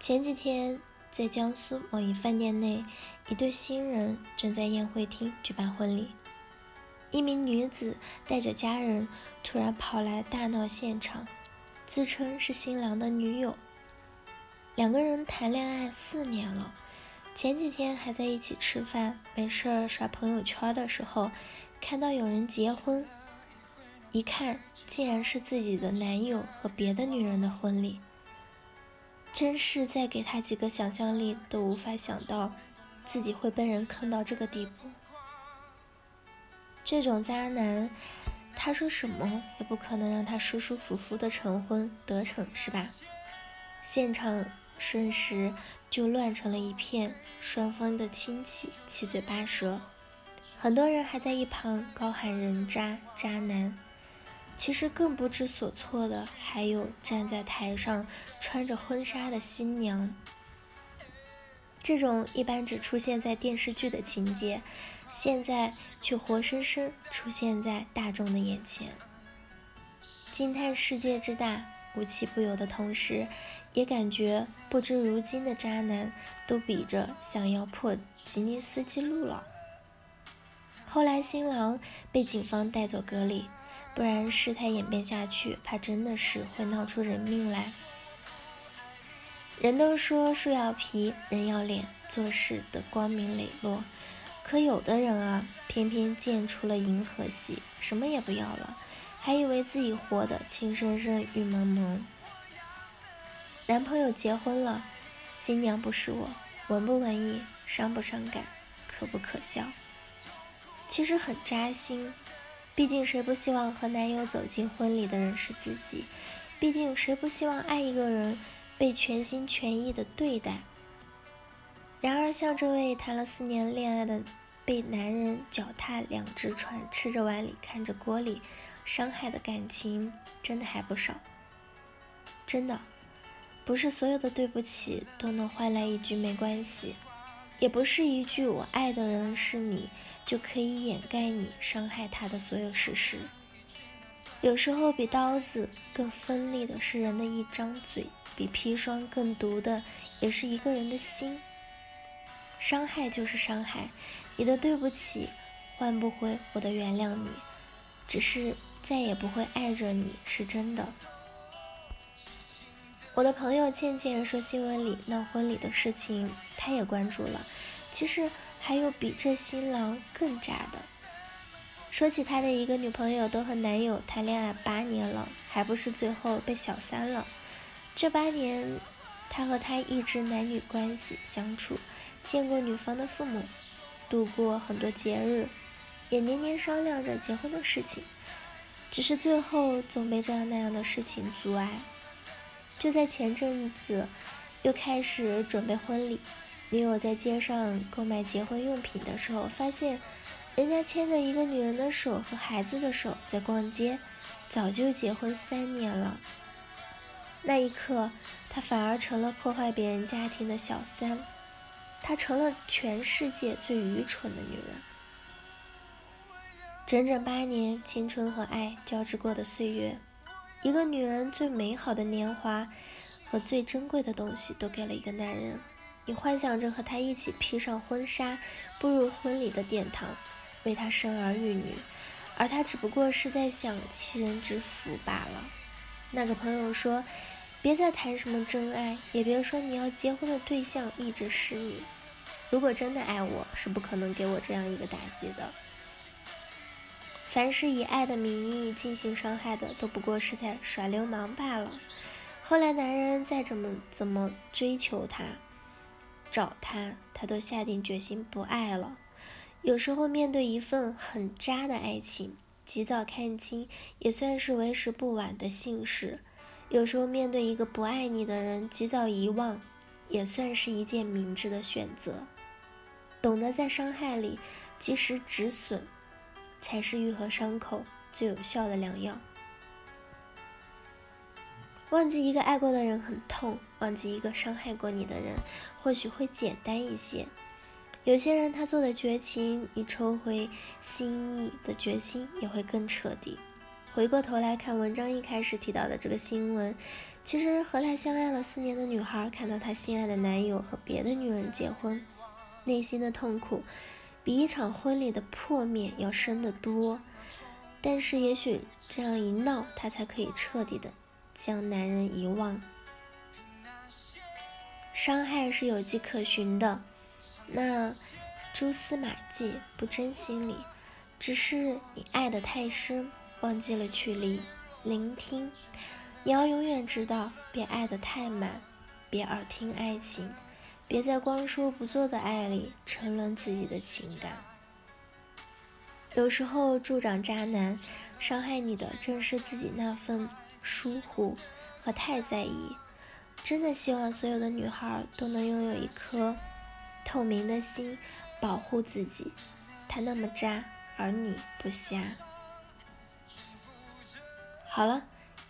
前几天，在江苏某一饭店内，一对新人正在宴会厅举办婚礼。一名女子带着家人突然跑来大闹现场，自称是新郎的女友。两个人谈恋爱四年了，前几天还在一起吃饭，没事儿刷朋友圈的时候，看到有人结婚，一看竟然是自己的男友和别的女人的婚礼。真是再给他几个想象力都无法想到，自己会被人坑到这个地步。这种渣男，他说什么也不可能让他舒舒服服的成婚得逞，是吧？现场瞬时就乱成了一片，双方的亲戚七嘴八舌，很多人还在一旁高喊“人渣渣男”。其实更不知所措的还有站在台上穿着婚纱的新娘。这种一般只出现在电视剧的情节，现在却活生生出现在大众的眼前。惊叹世界之大，无奇不有的同时，也感觉不知如今的渣男都比着想要破吉尼斯纪录了。后来新郎被警方带走隔离。不然事态演变下去，怕真的是会闹出人命来。人都说树要皮，人要脸，做事得光明磊落。可有的人啊，偏偏见出了银河系，什么也不要了，还以为自己活得情深深雨蒙蒙。男朋友结婚了，新娘不是我，文不文艺，伤不伤感，可不可笑？其实很扎心。毕竟，谁不希望和男友走进婚礼的人是自己？毕竟，谁不希望爱一个人被全心全意的对待？然而，像这位谈了四年恋爱的，被男人脚踏两只船，吃着碗里看着锅里，伤害的感情真的还不少。真的，不是所有的对不起都能换来一句没关系。也不是一句“我爱的人是你”就可以掩盖你伤害他的所有事实。有时候，比刀子更锋利的是人的一张嘴，比砒霜更毒的也是一个人的心。伤害就是伤害，你的对不起换不回我的原谅，你只是再也不会爱着你，是真的。我的朋友倩倩说，新闻里闹婚礼的事情，她也关注了。其实还有比这新郎更渣的。说起他的一个女朋友，都和男友谈恋爱八年了，还不是最后被小三了。这八年，他和他一直男女关系相处，见过女方的父母，度过很多节日，也年年商量着结婚的事情。只是最后总被这样那样的事情阻碍。就在前阵子，又开始准备婚礼。女友在街上购买结婚用品的时候，发现人家牵着一个女人的手和孩子的手在逛街，早就结婚三年了。那一刻，她反而成了破坏别人家庭的小三，她成了全世界最愚蠢的女人。整整八年，青春和爱交织过的岁月。一个女人最美好的年华和最珍贵的东西都给了一个男人，你幻想着和他一起披上婚纱，步入婚礼的殿堂，为他生儿育女，而他只不过是在享其人之福罢了。那个朋友说：“别再谈什么真爱，也别说你要结婚的对象一直是你。如果真的爱我，是不可能给我这样一个打击的。”凡是以爱的名义进行伤害的，都不过是在耍流氓罢了。后来男人再怎么怎么追求她、找她，她都下定决心不爱了。有时候面对一份很渣的爱情，及早看清也算是为时不晚的幸事；有时候面对一个不爱你的人，及早遗忘也算是一件明智的选择。懂得在伤害里及时止损。才是愈合伤口最有效的良药。忘记一个爱过的人很痛，忘记一个伤害过你的人或许会简单一些。有些人他做的绝情，你抽回心意的决心也会更彻底。回过头来看文章一开始提到的这个新闻，其实和他相爱了四年的女孩看到她心爱的男友和别的女人结婚，内心的痛苦比一场婚礼的破灭要深得多。但是也许这样一闹，她才可以彻底的将男人遗忘。伤害是有迹可循的，那蛛丝马迹不真心里，只是你爱得太深。忘记了去聆聆听，你要永远知道，别爱得太满，别耳听爱情，别在光说不做的爱里沉沦自己的情感。有时候助长渣男，伤害你的正是自己那份疏忽和太在意。真的希望所有的女孩都能拥有一颗透明的心，保护自己。他那么渣，而你不瞎。好了，